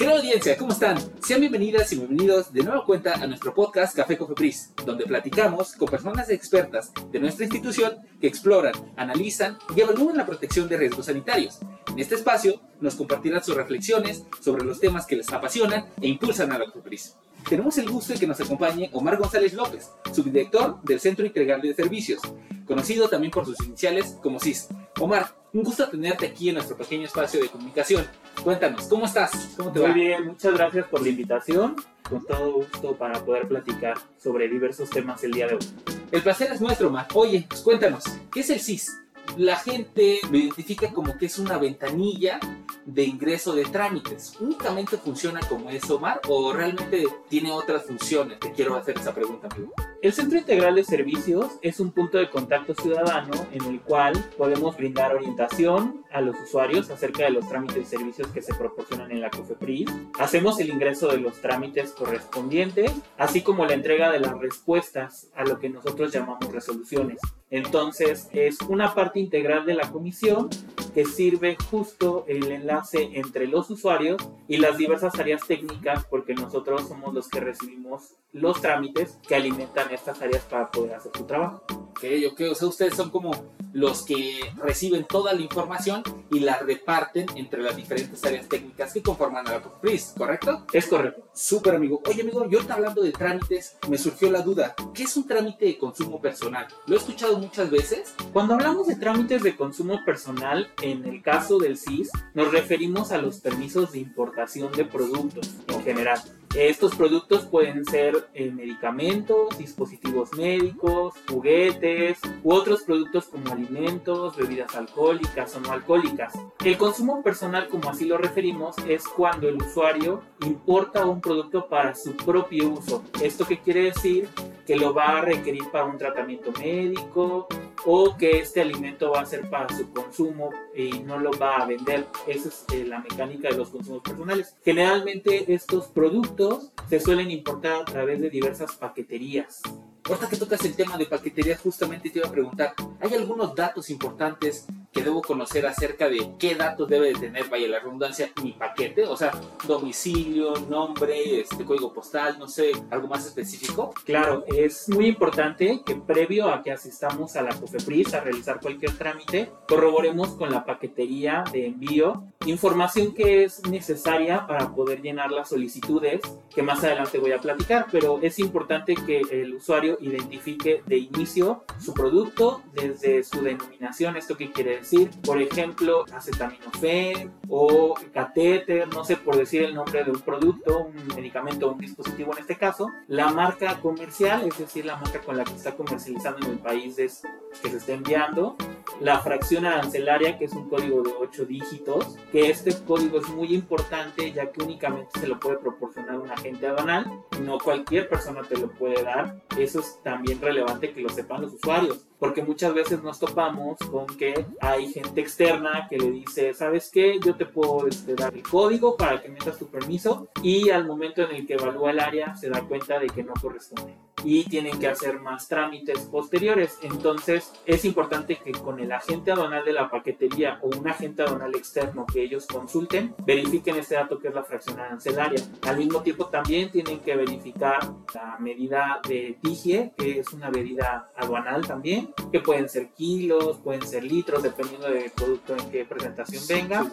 Querida audiencia, ¿cómo están? Sean bienvenidas y bienvenidos de nueva cuenta a nuestro podcast Café Cofepris, donde platicamos con personas expertas de nuestra institución que exploran, analizan y evalúan la protección de riesgos sanitarios. En este espacio nos compartirán sus reflexiones sobre los temas que les apasionan e impulsan a la Cofepris. Tenemos el gusto de que nos acompañe Omar González López, subdirector del Centro Integral de Servicios, conocido también por sus iniciales como CIS. Omar, un gusto tenerte aquí en nuestro pequeño espacio de comunicación. Cuéntanos, ¿cómo estás? ¿Cómo te Muy va? bien, muchas gracias por la invitación. Con todo gusto para poder platicar sobre diversos temas el día de hoy. El placer es nuestro, Omar. Oye, pues cuéntanos, ¿qué es el CIS? La gente lo identifica como que es una ventanilla de ingreso de trámites. ¿Únicamente funciona como eso, Omar? ¿O realmente tiene otras funciones? Te quiero hacer esa pregunta, amigo. El Centro Integral de Servicios es un punto de contacto ciudadano en el cual podemos brindar orientación a los usuarios acerca de los trámites y servicios que se proporcionan en la COFEPRIS. Hacemos el ingreso de los trámites correspondientes, así como la entrega de las respuestas a lo que nosotros llamamos resoluciones. Entonces es una parte integral de la comisión que sirve justo el enlace entre los usuarios y las diversas áreas técnicas porque nosotros somos los que recibimos los trámites que alimentan estas áreas para poder hacer su trabajo. Ok, ok, o sea, ustedes son como los que reciben toda la información y la reparten entre las diferentes áreas técnicas que conforman a la COFEPRIS, ¿correcto? Es correcto. Súper amigo. Oye amigo, yo ahorita hablando de trámites, me surgió la duda. ¿Qué es un trámite de consumo personal? Lo he escuchado muchas veces. Cuando hablamos de trámites de consumo personal, en el caso del CIS, nos referimos a los permisos de importación de productos en general. Estos productos pueden ser eh, medicamentos, dispositivos médicos, juguetes u otros productos como alimentos, bebidas alcohólicas o no alcohólicas. El consumo personal, como así lo referimos, es cuando el usuario importa un producto para su propio uso. ¿Esto qué quiere decir? Que lo va a requerir para un tratamiento médico o que este alimento va a ser para su consumo y no lo va a vender. Esa es eh, la mecánica de los consumos personales. Generalmente estos productos se suelen importar a través de diversas paqueterías. Ahorita que tocas el tema de paquetería, justamente te iba a preguntar, ¿hay algunos datos importantes que debo conocer acerca de qué datos debe de tener, vaya la redundancia, mi paquete? O sea, domicilio, nombre, este código postal, no sé, algo más específico. Claro, es muy importante que previo a que asistamos a la COFEPRIS a realizar cualquier trámite, corroboremos con la paquetería de envío información que es necesaria para poder llenar las solicitudes que más adelante voy a platicar, pero es importante que el usuario identifique de inicio su producto desde su denominación, esto qué quiere decir, por ejemplo, acetaminofén o catéter, no sé por decir el nombre de un producto, un medicamento un dispositivo en este caso, la marca comercial, es decir, la marca con la que está comercializando en el país es- que se está enviando, la fracción arancelaria, que es un código de 8 dígitos, que este código es muy importante ya que únicamente se lo puede proporcionar un agente aduanal, no cualquier persona te lo puede dar. Eso es también relevante que lo sepan los usuarios, porque muchas veces nos topamos con que hay gente externa que le dice, ¿sabes qué? Yo te puedo este, dar el código para que metas tu permiso y al momento en el que evalúa el área se da cuenta de que no corresponde y tienen que hacer más trámites posteriores. Entonces es importante que con el agente aduanal de la paquetería o un agente aduanal externo que ellos consulten, verifiquen este dato que es la fracción arancelaria. Al mismo tiempo también tienen que verificar la medida de TIGIE, que es una medida aduanal también, que pueden ser kilos, pueden ser litros, dependiendo del producto en qué presentación venga.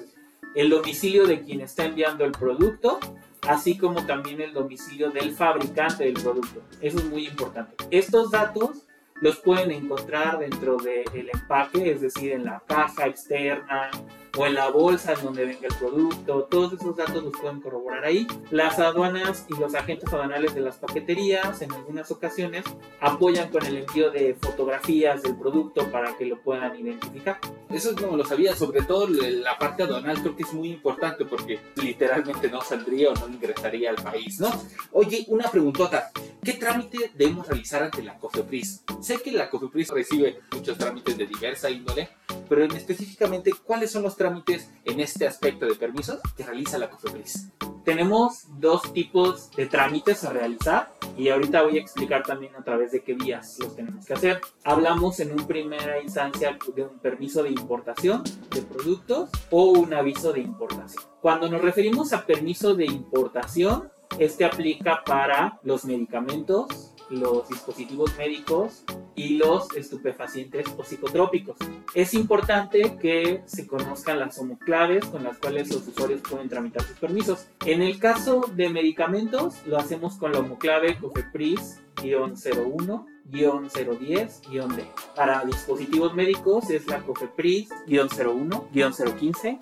El domicilio de quien está enviando el producto así como también el domicilio del fabricante del producto. Eso es muy importante. Estos datos los pueden encontrar dentro del empaque, es decir, en la caja externa o en la bolsa en donde venga el producto. Todos esos datos los pueden corroborar ahí. Las aduanas y los agentes aduanales de las paqueterías en algunas ocasiones apoyan con el envío de fotografías del producto para que lo puedan identificar. Eso no lo sabía, sobre todo la parte aduanal creo que es muy importante porque literalmente no saldría o no ingresaría al país, ¿no? Oye, una preguntota, ¿qué trámite debemos realizar ante la COFEPRIS? Sé que la COFEPRIS recibe muchos trámites de diversa índole, pero en específicamente, ¿cuáles son los trámites en este aspecto de permisos que realiza la COFEPRIS? Tenemos dos tipos de trámites a realizar y ahorita voy a explicar también a través de qué vías los tenemos que hacer. Hablamos en una primera instancia de un permiso de importación de productos o un aviso de importación. Cuando nos referimos a permiso de importación, este aplica para los medicamentos, los dispositivos médicos y los estupefacientes o psicotrópicos. Es importante que se conozcan las homoclaves con las cuales los usuarios pueden tramitar sus permisos. En el caso de medicamentos, lo hacemos con la homoclave COFEPRIS-01 010-D. Para dispositivos médicos es la COFEPRIS-01-015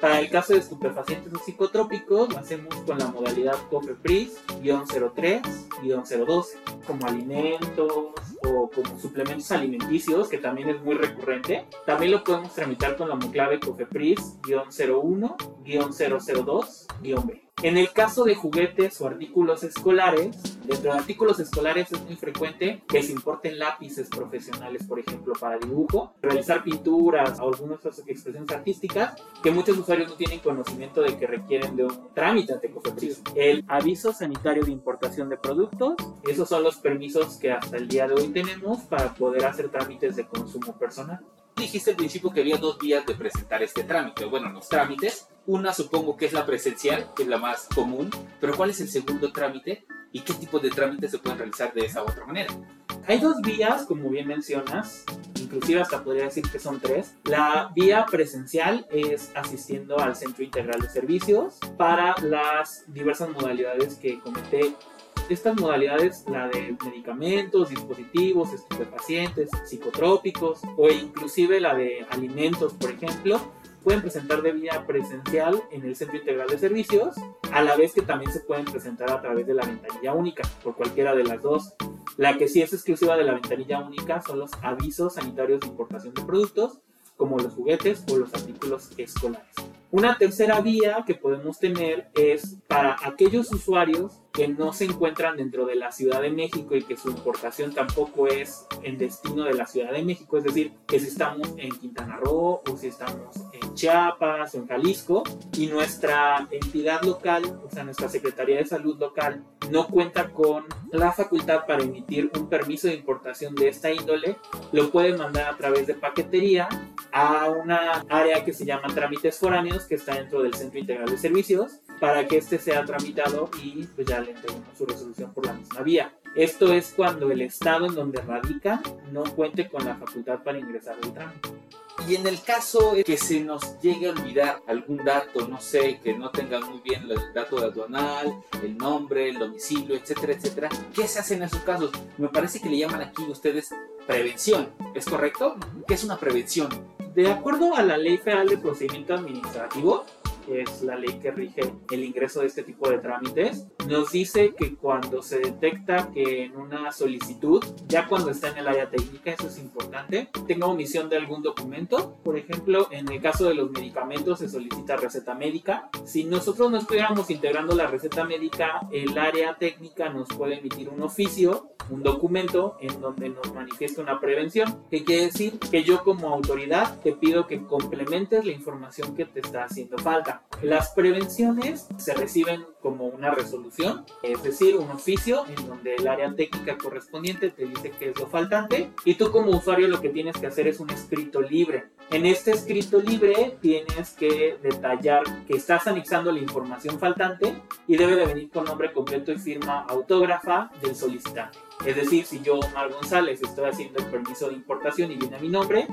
para el caso de estupefacientes o psicotrópicos, lo hacemos con la modalidad COFEPRIS-03-012, como alimentos o como suplementos alimenticios, que también es muy recurrente. También lo podemos tramitar con la clave COFEPRIS-01-002-B. En el caso de juguetes o artículos escolares, dentro de artículos escolares es muy frecuente que se importen lápices profesionales, por ejemplo, para dibujo, realizar pinturas o algunas otras expresiones artísticas que muchos usuarios no tienen conocimiento de que requieren de un trámite ante COFEPRIS. El aviso sanitario de importación de productos, esos son los permisos que hasta el día de hoy tenemos para poder hacer trámites de consumo personal dijiste al principio que había dos vías de presentar este trámite. Bueno, los trámites. Una supongo que es la presencial, que es la más común. Pero ¿cuál es el segundo trámite? ¿Y qué tipo de trámites se pueden realizar de esa otra manera? Hay dos vías, como bien mencionas, inclusive hasta podría decir que son tres. La vía presencial es asistiendo al Centro Integral de Servicios para las diversas modalidades que comenté estas modalidades, la de medicamentos, dispositivos, estupefacientes, psicotrópicos o inclusive la de alimentos, por ejemplo, pueden presentar de vía presencial en el Centro Integral de Servicios, a la vez que también se pueden presentar a través de la ventanilla única, por cualquiera de las dos. La que sí es exclusiva de la ventanilla única son los avisos sanitarios de importación de productos, como los juguetes o los artículos escolares. Una tercera vía que podemos tener es para aquellos usuarios que no se encuentran dentro de la Ciudad de México y que su importación tampoco es en destino de la Ciudad de México, es decir, que si estamos en Quintana Roo o si estamos en Chiapas o en Jalisco y nuestra entidad local, o sea, nuestra Secretaría de Salud local, no cuenta con la facultad para emitir un permiso de importación de esta índole, lo puede mandar a través de paquetería a una área que se llama trámites foráneos que está dentro del Centro Integral de Servicios para que este sea tramitado y pues ya le entregamos su resolución por la misma vía. Esto es cuando el estado en donde radica no cuente con la facultad para ingresar el trámite. Y en el caso que se nos llegue a olvidar algún dato, no sé, que no tenga muy bien el dato aduanal, el nombre, el domicilio, etcétera, etcétera, ¿qué se hace en esos casos? Me parece que le llaman aquí ustedes prevención, ¿es correcto? ¿Qué es una prevención? De acuerdo a la Ley Federal de Procedimiento Administrativo, es la ley que rige el ingreso de este tipo de trámites, nos dice que cuando se detecta que en una solicitud, ya cuando está en el área técnica, eso es importante, tenga omisión de algún documento, por ejemplo, en el caso de los medicamentos se solicita receta médica. Si nosotros no estuviéramos integrando la receta médica, el área técnica nos puede emitir un oficio, un documento en donde nos manifiesta una prevención, que quiere decir que yo como autoridad te pido que complementes la información que te está haciendo falta. Las prevenciones se reciben como una resolución, es decir, un oficio en donde el área técnica correspondiente te dice qué es lo faltante y tú como usuario lo que tienes que hacer es un escrito libre. En este escrito libre tienes que detallar que estás anexando la información faltante y debe de venir con nombre completo y firma autógrafa del solicitante. Es decir, si yo, Omar González, estoy haciendo el permiso de importación y viene a mi nombre,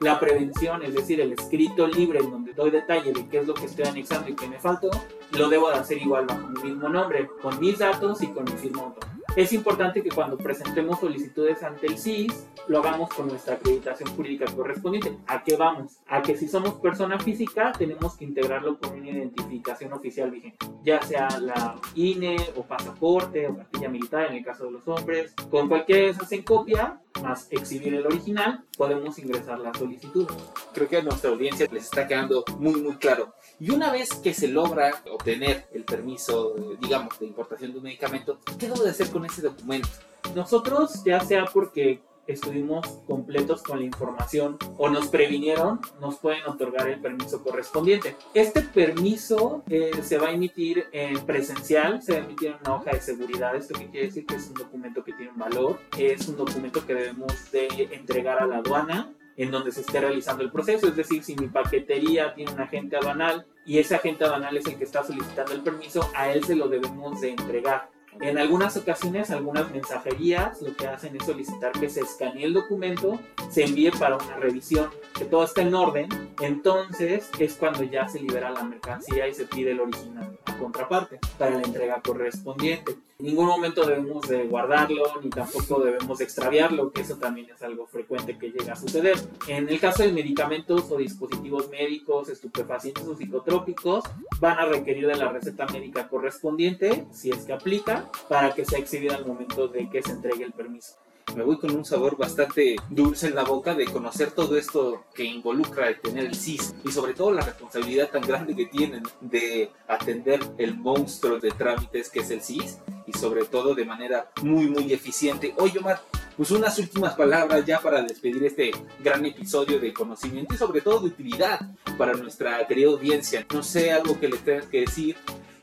la prevención, es decir, el escrito libre en donde doy detalle de qué es lo que estoy anexando y qué me faltó, lo debo de hacer igual bajo mi mismo nombre, con mis datos y con mi firma autónoma. Es importante que cuando presentemos solicitudes ante el CIS, lo hagamos con nuestra acreditación jurídica correspondiente. ¿A qué vamos? A que si somos persona física, tenemos que integrarlo con una identificación oficial vigente, ya sea la INE o pasaporte o cartilla militar en el caso de los hombres. Con cualquiera de esas en copia, más exhibir el original, podemos ingresar la solicitud. Creo que a nuestra audiencia les está quedando muy, muy claro. Y una vez que se logra obtener el permiso, digamos, de importación de un medicamento, ¿qué debo de hacer con ese documento? Nosotros, ya sea porque estuvimos completos con la información o nos previnieron, nos pueden otorgar el permiso correspondiente. Este permiso eh, se va a emitir en presencial, se va a emitir en una hoja de seguridad, esto que quiere decir que es un documento que tiene un valor, es un documento que debemos de entregar a la aduana en donde se esté realizando el proceso. Es decir, si mi paquetería tiene un agente aduanal y ese agente aduanal es el que está solicitando el permiso, a él se lo debemos de entregar. En algunas ocasiones, algunas mensajerías lo que hacen es solicitar que se escanee el documento, se envíe para una revisión, que todo esté en orden, entonces es cuando ya se libera la mercancía y se pide el original contraparte para la entrega correspondiente. En ningún momento debemos de guardarlo ni tampoco debemos de extraviarlo, que eso también es algo frecuente que llega a suceder. En el caso de medicamentos o dispositivos médicos, estupefacientes o psicotrópicos, van a requerir de la receta médica correspondiente, si es que aplica, para que sea exhibida al momento de que se entregue el permiso me voy con un sabor bastante dulce en la boca de conocer todo esto que involucra el tener el CIS y sobre todo la responsabilidad tan grande que tienen de atender el monstruo de trámites que es el CIS y sobre todo de manera muy muy eficiente. Oye Omar, pues unas últimas palabras ya para despedir este gran episodio de conocimiento y sobre todo de utilidad para nuestra querida audiencia. No sé algo que le tengas que decir.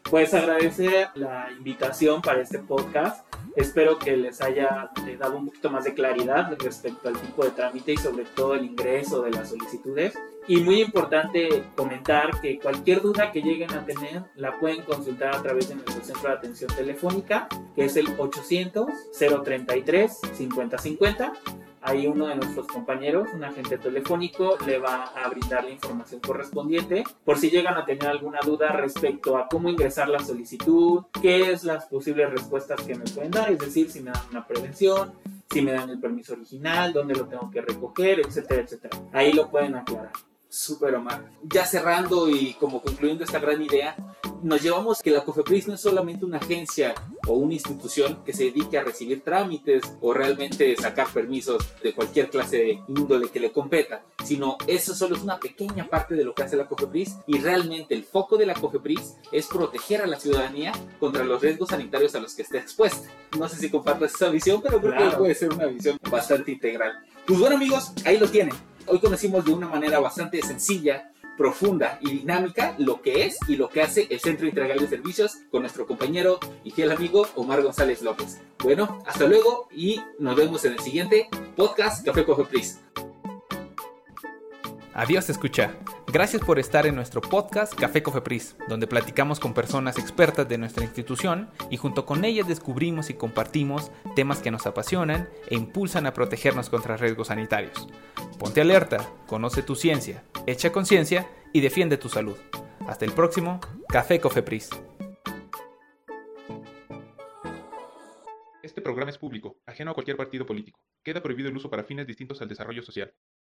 Pues agradecer la invitación para este podcast Espero que les haya eh, dado un poquito más de claridad respecto al tipo de trámite y sobre todo el ingreso de las solicitudes. Y muy importante comentar que cualquier duda que lleguen a tener la pueden consultar a través de nuestro centro de atención telefónica, que es el 800 033 5050 ahí uno de nuestros compañeros, un agente telefónico, le va a brindar la información correspondiente por si llegan a tener alguna duda respecto a cómo ingresar la solicitud, qué es las posibles respuestas que me pueden dar, es decir, si me dan una prevención, si me dan el permiso original, dónde lo tengo que recoger, etcétera, etcétera. Ahí lo pueden aclarar. Súper, Omar. Ya cerrando y como concluyendo esta gran idea, nos llevamos que la COFEPRIS no es solamente una agencia o una institución que se dedique a recibir trámites o realmente sacar permisos de cualquier clase de índole que le competa, sino eso solo es una pequeña parte de lo que hace la COFEPRIS y realmente el foco de la COFEPRIS es proteger a la ciudadanía contra los riesgos sanitarios a los que esté expuesta. No sé si compartas esa visión, pero creo que puede ser una visión bastante integral. Pues bueno amigos, ahí lo tienen. Hoy conocimos de una manera bastante sencilla profunda y dinámica lo que es y lo que hace el Centro Integral de Servicios con nuestro compañero y fiel amigo Omar González López. Bueno, hasta luego y nos vemos en el siguiente podcast Café Coffee Please. Adiós, escucha. Gracias por estar en nuestro podcast Café Cofepris, donde platicamos con personas expertas de nuestra institución y junto con ellas descubrimos y compartimos temas que nos apasionan e impulsan a protegernos contra riesgos sanitarios. Ponte alerta, conoce tu ciencia, echa conciencia y defiende tu salud. Hasta el próximo Café Cofepris. Este programa es público, ajeno a cualquier partido político. Queda prohibido el uso para fines distintos al desarrollo social.